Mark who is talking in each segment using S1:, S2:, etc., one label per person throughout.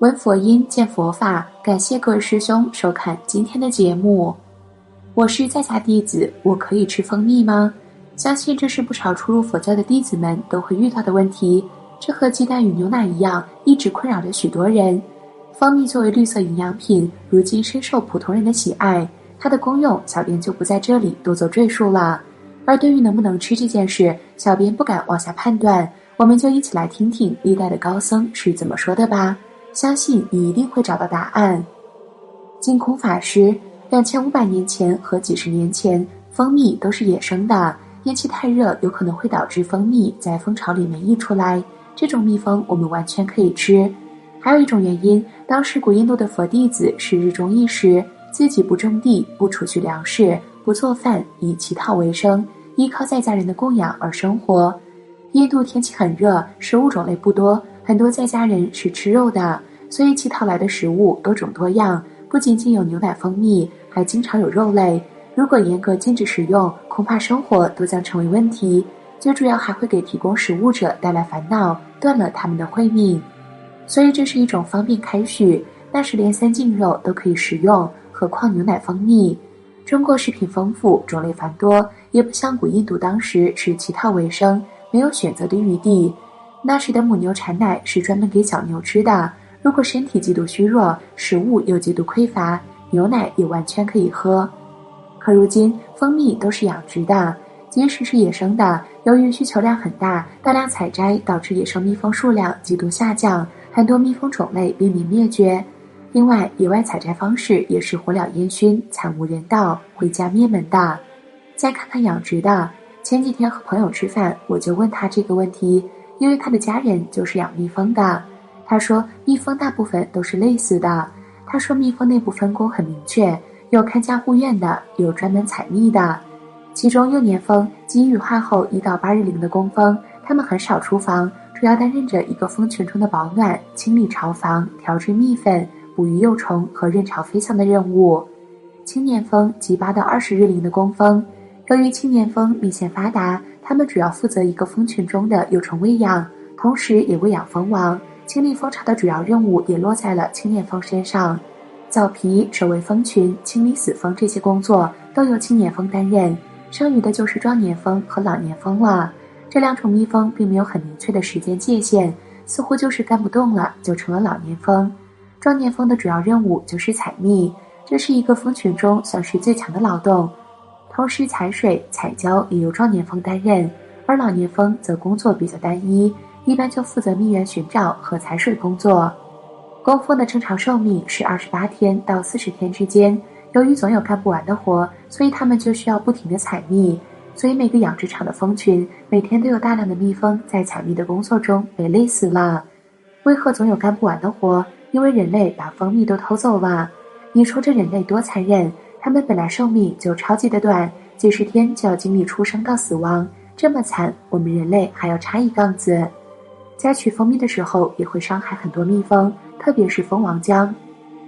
S1: 闻佛音，见佛法。感谢各位师兄收看今天的节目。我是在家弟子，我可以吃蜂蜜吗？相信这是不少初入佛教的弟子们都会遇到的问题。这和鸡蛋与牛奶一样，一直困扰着许多人。蜂蜜作为绿色营养品，如今深受普通人的喜爱。它的功用，小编就不在这里多做赘述了。而对于能不能吃这件事，小编不敢妄下判断。我们就一起来听听历代的高僧是怎么说的吧。相信你一定会找到答案。净空法师，两千五百年前和几十年前，蜂蜜都是野生的。天气太热，有可能会导致蜂蜜在蜂巢里面溢出来。这种蜜蜂我们完全可以吃。还有一种原因，当时古印度的佛弟子是日中一时，自己不种地，不储蓄粮食，不做饭，以乞讨为生，依靠在家人的供养而生活。印度天气很热，食物种类不多。很多在家人是吃肉的，所以乞讨来的食物多种多样，不仅仅有牛奶、蜂蜜，还经常有肉类。如果严格禁止食用，恐怕生活都将成为问题。最主要还会给提供食物者带来烦恼，断了他们的慧命。所以这是一种方便开许，那时连三净肉都可以食用，何况牛奶、蜂蜜？中国食品丰富，种类繁多，也不像古印度当时是乞讨为生，没有选择的余地。那时的母牛产奶是专门给小牛吃的。如果身体极度虚弱，食物又极度匮乏，牛奶也完全可以喝。可如今蜂蜜都是养殖的，即使是野生的，由于需求量很大，大量采摘导致野生蜜蜂数量极度下降，很多蜜蜂种类濒临灭绝。另外，野外采摘方式也是火燎烟熏，惨无人道，回家灭门的。再看看养殖的，前几天和朋友吃饭，我就问他这个问题。因为他的家人就是养蜜蜂的，他说蜜蜂大部分都是类似的。他说蜜蜂内部分工很明确，有看家护院的，有专门采蜜的。其中幼年蜂及羽化后一到八日龄的工蜂，它们很少出房，主要担任着一个蜂群中的保暖、清理巢房、调制蜜粉、哺育幼虫和任巢飞翔的任务。青年蜂及八到二十日龄的工蜂，由于青年蜂蜜腺发达。它们主要负责一个蜂群中的幼虫喂养，同时也喂养蜂王。清理蜂巢的主要任务也落在了青年蜂身上，造皮、守卫蜂群、清理死蜂这些工作都由青年蜂担任，剩余的就是壮年蜂和老年蜂了。这两种蜜蜂并没有很明确的时间界限，似乎就是干不动了就成了老年蜂。壮年蜂的主要任务就是采蜜，这是一个蜂群中算是最强的劳动。同时，采水、采胶也由壮年蜂担任，而老年蜂则工作比较单一，一般就负责蜜源寻找和采水工作。工蜂的正常寿命是二十八天到四十天之间，由于总有干不完的活，所以它们就需要不停地采蜜。所以每个养殖场的蜂群每天都有大量的蜜蜂在采蜜的工作中被累死了。为何总有干不完的活？因为人类把蜂蜜都偷走了。你说这人类多残忍！它们本来寿命就超级的短，几十天就要经历出生到死亡，这么惨，我们人类还要插一杠子。在取蜂蜜的时候，也会伤害很多蜜蜂，特别是蜂王浆。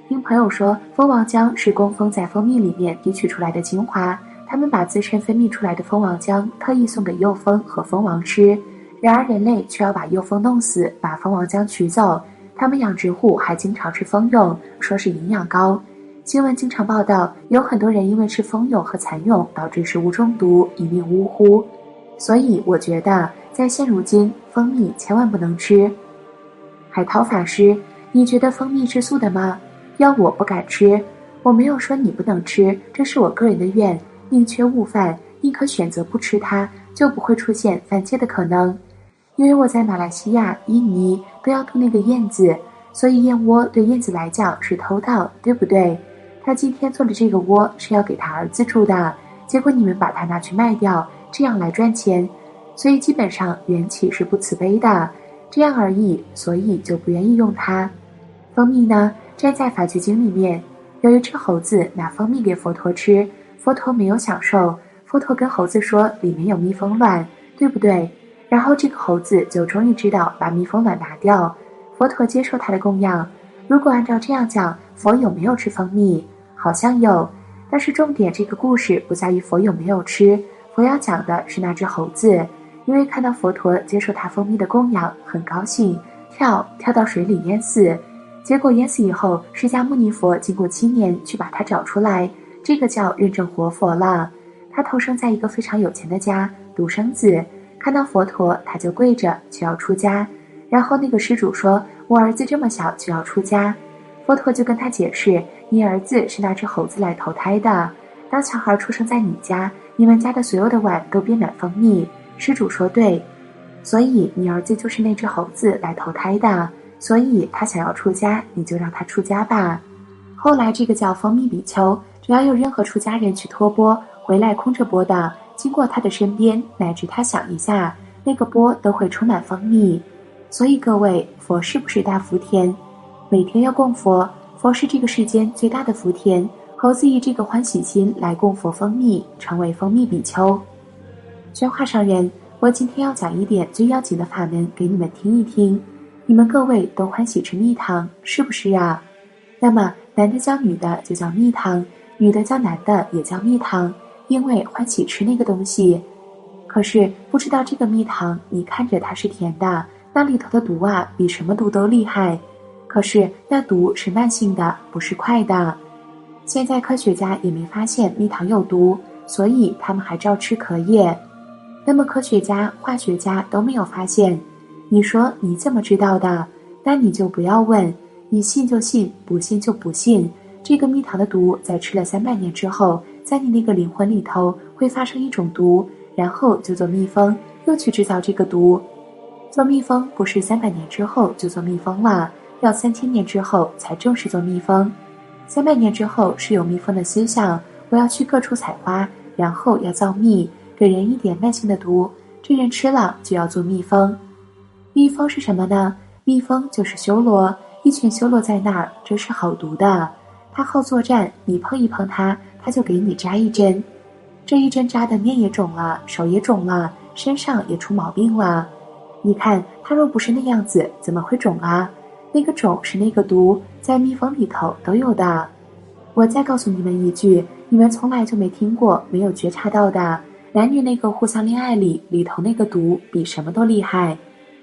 S1: 听朋友说，蜂王浆是工蜂在蜂蜜里面提取出来的精华，他们把自身分泌出来的蜂王浆特意送给幼蜂和蜂王吃，然而人类却要把幼蜂弄死，把蜂王浆取走。他们养殖户还经常吃蜂蛹，说是营养高。新闻经常报道，有很多人因为吃蜂蛹和蚕蛹导致食物中毒，一命呜呼。所以我觉得，在现如今，蜂蜜千万不能吃。海涛法师，你觉得蜂蜜是素的吗？要我不敢吃，我没有说你不能吃，这是我个人的愿。宁缺勿犯，宁可选择不吃它，就不会出现犯戒的可能。因为我在马来西亚、印尼都要吐那个燕子，所以燕窝对燕子来讲是偷盗，对不对？他今天做的这个窝是要给他儿子住的，结果你们把它拿去卖掉，这样来赚钱，所以基本上缘起是不慈悲的，这样而已，所以就不愿意用它。蜂蜜呢，站在法句经里面，有一只猴子拿蜂蜜给佛陀吃，佛陀没有享受，佛陀跟猴子说里面有蜜蜂卵，对不对？然后这个猴子就终于知道把蜜蜂卵拿掉，佛陀接受他的供养。如果按照这样讲，佛有没有吃蜂蜜？好像有，但是重点这个故事不在于佛有没有吃，佛要讲的是那只猴子，因为看到佛陀接受他蜂蜜的供养，很高兴，跳跳到水里淹死，结果淹死以后，释迦牟尼佛经过七年去把他找出来，这个叫认证活佛了。他投生在一个非常有钱的家，独生子，看到佛陀他就跪着就要出家。然后那个施主说：“我儿子这么小就要出家。”佛陀就跟他解释：“你儿子是那只猴子来投胎的。当小孩出生在你家，你们家的所有的碗都变满蜂蜜。”施主说：“对，所以你儿子就是那只猴子来投胎的。所以他想要出家，你就让他出家吧。”后来这个叫蜂蜜比丘，只要有任何出家人去托钵回来空着钵的，经过他的身边，乃至他想一下，那个钵都会充满蜂蜜。所以各位，佛是不是大福田？每天要供佛，佛是这个世间最大的福田。猴子以这个欢喜心来供佛蜂蜜，成为蜂蜜比丘。宣化上人，我今天要讲一点最要紧的法门给你们听一听。你们各位都欢喜吃蜜糖，是不是啊？那么男的叫女的就叫蜜糖，女的叫男的也叫蜜糖，因为欢喜吃那个东西。可是不知道这个蜜糖，你看着它是甜的。那里头的毒啊，比什么毒都厉害。可是那毒是慢性的，不是快的。现在科学家也没发现蜜糖有毒，所以他们还照吃可也。那么科学家、化学家都没有发现，你说你怎么知道的？那你就不要问，你信就信，不信就不信。这个蜜糖的毒在吃了三百年之后，在你那个灵魂里头会发生一种毒，然后就做蜜蜂，又去制造这个毒。做蜜蜂不是三百年之后就做蜜蜂了，要三千年之后才正式做蜜蜂。三百年之后是有蜜蜂的思想，我要去各处采花，然后要造蜜，给人一点慢性的毒，这人吃了就要做蜜蜂。蜜蜂是什么呢？蜜蜂就是修罗，一群修罗在那儿，这是好毒的。它好作战，你碰一碰它，它就给你扎一针，这一针扎的面也肿了，手也肿了，身上也出毛病了。你看，它若不是那样子，怎么会肿啊？那个肿是那个毒，在蜜蜂里头都有的。我再告诉你们一句，你们从来就没听过、没有觉察到的，男女那个互相恋爱里里头那个毒比什么都厉害。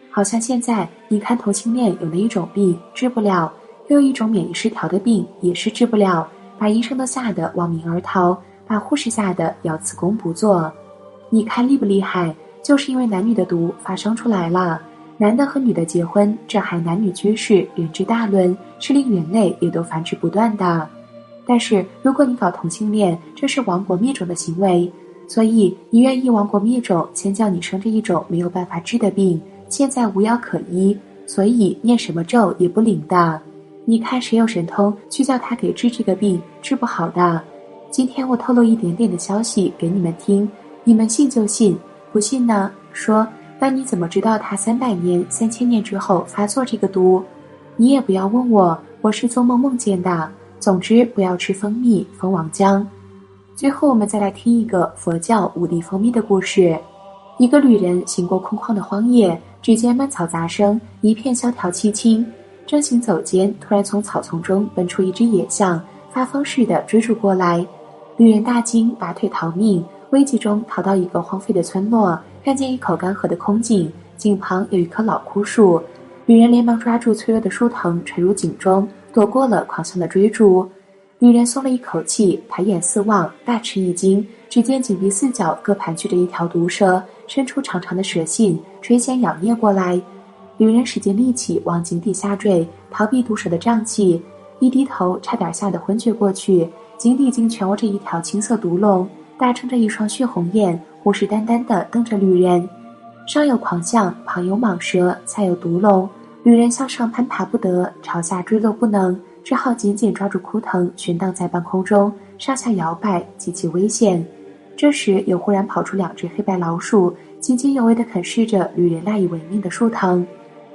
S1: 好像现在你看同性恋有那一种病治不了，又有一种免疫失调的病也是治不了，把医生都吓得亡命而逃，把护士吓得要辞工不做。你看厉不厉害？就是因为男女的毒发生出来了，男的和女的结婚，这还男女居士，人之大伦，是令人类也都繁殖不断的。但是如果你搞同性恋，这是亡国灭种的行为，所以你愿意亡国灭种，先叫你生这一种没有办法治的病，现在无药可医，所以念什么咒也不灵的。你看谁有神通去叫他给治这个病，治不好的。今天我透露一点点的消息给你们听，你们信就信。不信呢？说，那你怎么知道他三百年、三千年之后发作这个毒？你也不要问我，我是做梦梦见的。总之，不要吃蜂蜜、蜂王浆。最后，我们再来听一个佛教五滴蜂蜜的故事。一个旅人行过空旷的荒野，只见蔓草杂生，一片萧条凄清。正行走间，突然从草丛中奔出一只野象，发疯似的追逐过来。旅人大惊，拔腿逃命。危急中逃到一个荒废的村落，看见一口干涸的空井，井旁有一棵老枯树。旅人连忙抓住脆弱的树藤，垂入井中，躲过了狂象的追逐。女人松了一口气，抬眼四望，大吃一惊，只见井壁四角各盘踞着一条毒蛇，伸出长长的蛇信，垂涎咬啮过来。女人使尽力气往井底下坠，逃避毒蛇的瘴气，一低头，差点吓得昏厥过去。井底竟蜷卧着一条青色毒龙。大撑着一双血红眼，虎视眈眈地瞪着女人。上有狂象，旁有蟒蛇，下有毒龙。女人向上攀爬不得，朝下坠落不能，只好紧紧抓住枯藤，悬荡在半空中，上下摇摆，极其危险。这时，又忽然跑出两只黑白老鼠，津津有味地啃噬着旅人赖以为命的树藤。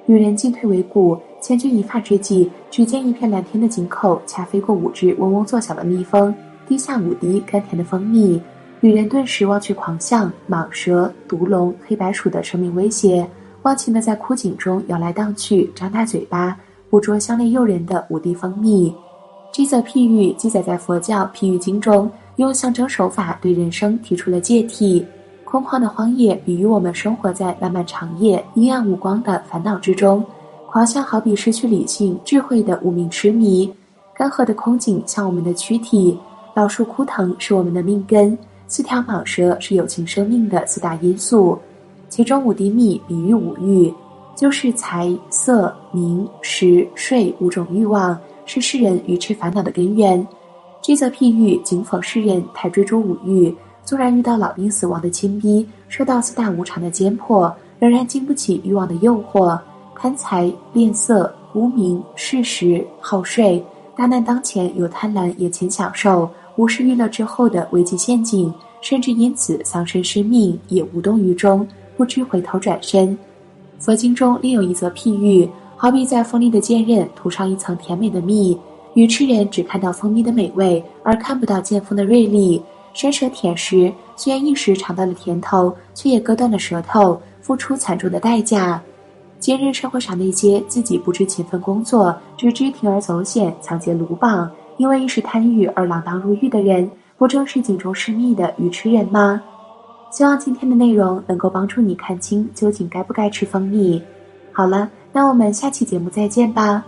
S1: 旅人进退维谷，千钧一发之际，只见一片蓝天的井口，恰飞过五只嗡嗡作响的蜜蜂，滴下五滴甘甜的蜂蜜。旅人顿时忘却狂象、蟒蛇、毒龙、黑白鼠的生命威胁，忘情的在枯井中摇来荡去，张大嘴巴捕捉香烈诱人的五滴蜂蜜。这则譬喻记载在佛教譬喻经中，用象征手法对人生提出了借题。空旷的荒野比喻我们生活在漫漫长夜、阴暗无光的烦恼之中。狂笑好比失去理性、智慧的无名痴迷。干涸的空井像我们的躯体，老树枯藤是我们的命根，四条蟒蛇是有情生命的四大因素。其中五滴蜜比喻五欲，就是财色名食睡五种欲望，是世人愚痴烦恼的根源。这则譬喻警讽世人太追逐五欲，纵然遇到老病死亡的侵逼，受到四大无常的煎迫，仍然经不起欲望的诱惑。贪财恋色无名嗜食好睡，大难当前有贪婪眼前享受，无视娱乐之后的危机陷阱，甚至因此丧身失命，也无动于衷，不知回头转身。佛经中另有一则譬喻，好比在锋利的剑刃涂上一层甜美的蜜，愚痴人只看到蜂蜜的美味，而看不到剑锋的锐利。伸舌舔食，虽然一时尝到了甜头，却也割断了舌头，付出惨重的代价。今日社会上那些自己不知勤奋工作，只知铤而走险、抢劫鲁莽，因为一时贪欲而锒铛入狱的人，不正是井中失蜜的愚痴人吗？希望今天的内容能够帮助你看清究竟该不该吃蜂蜜。好了，那我们下期节目再见吧。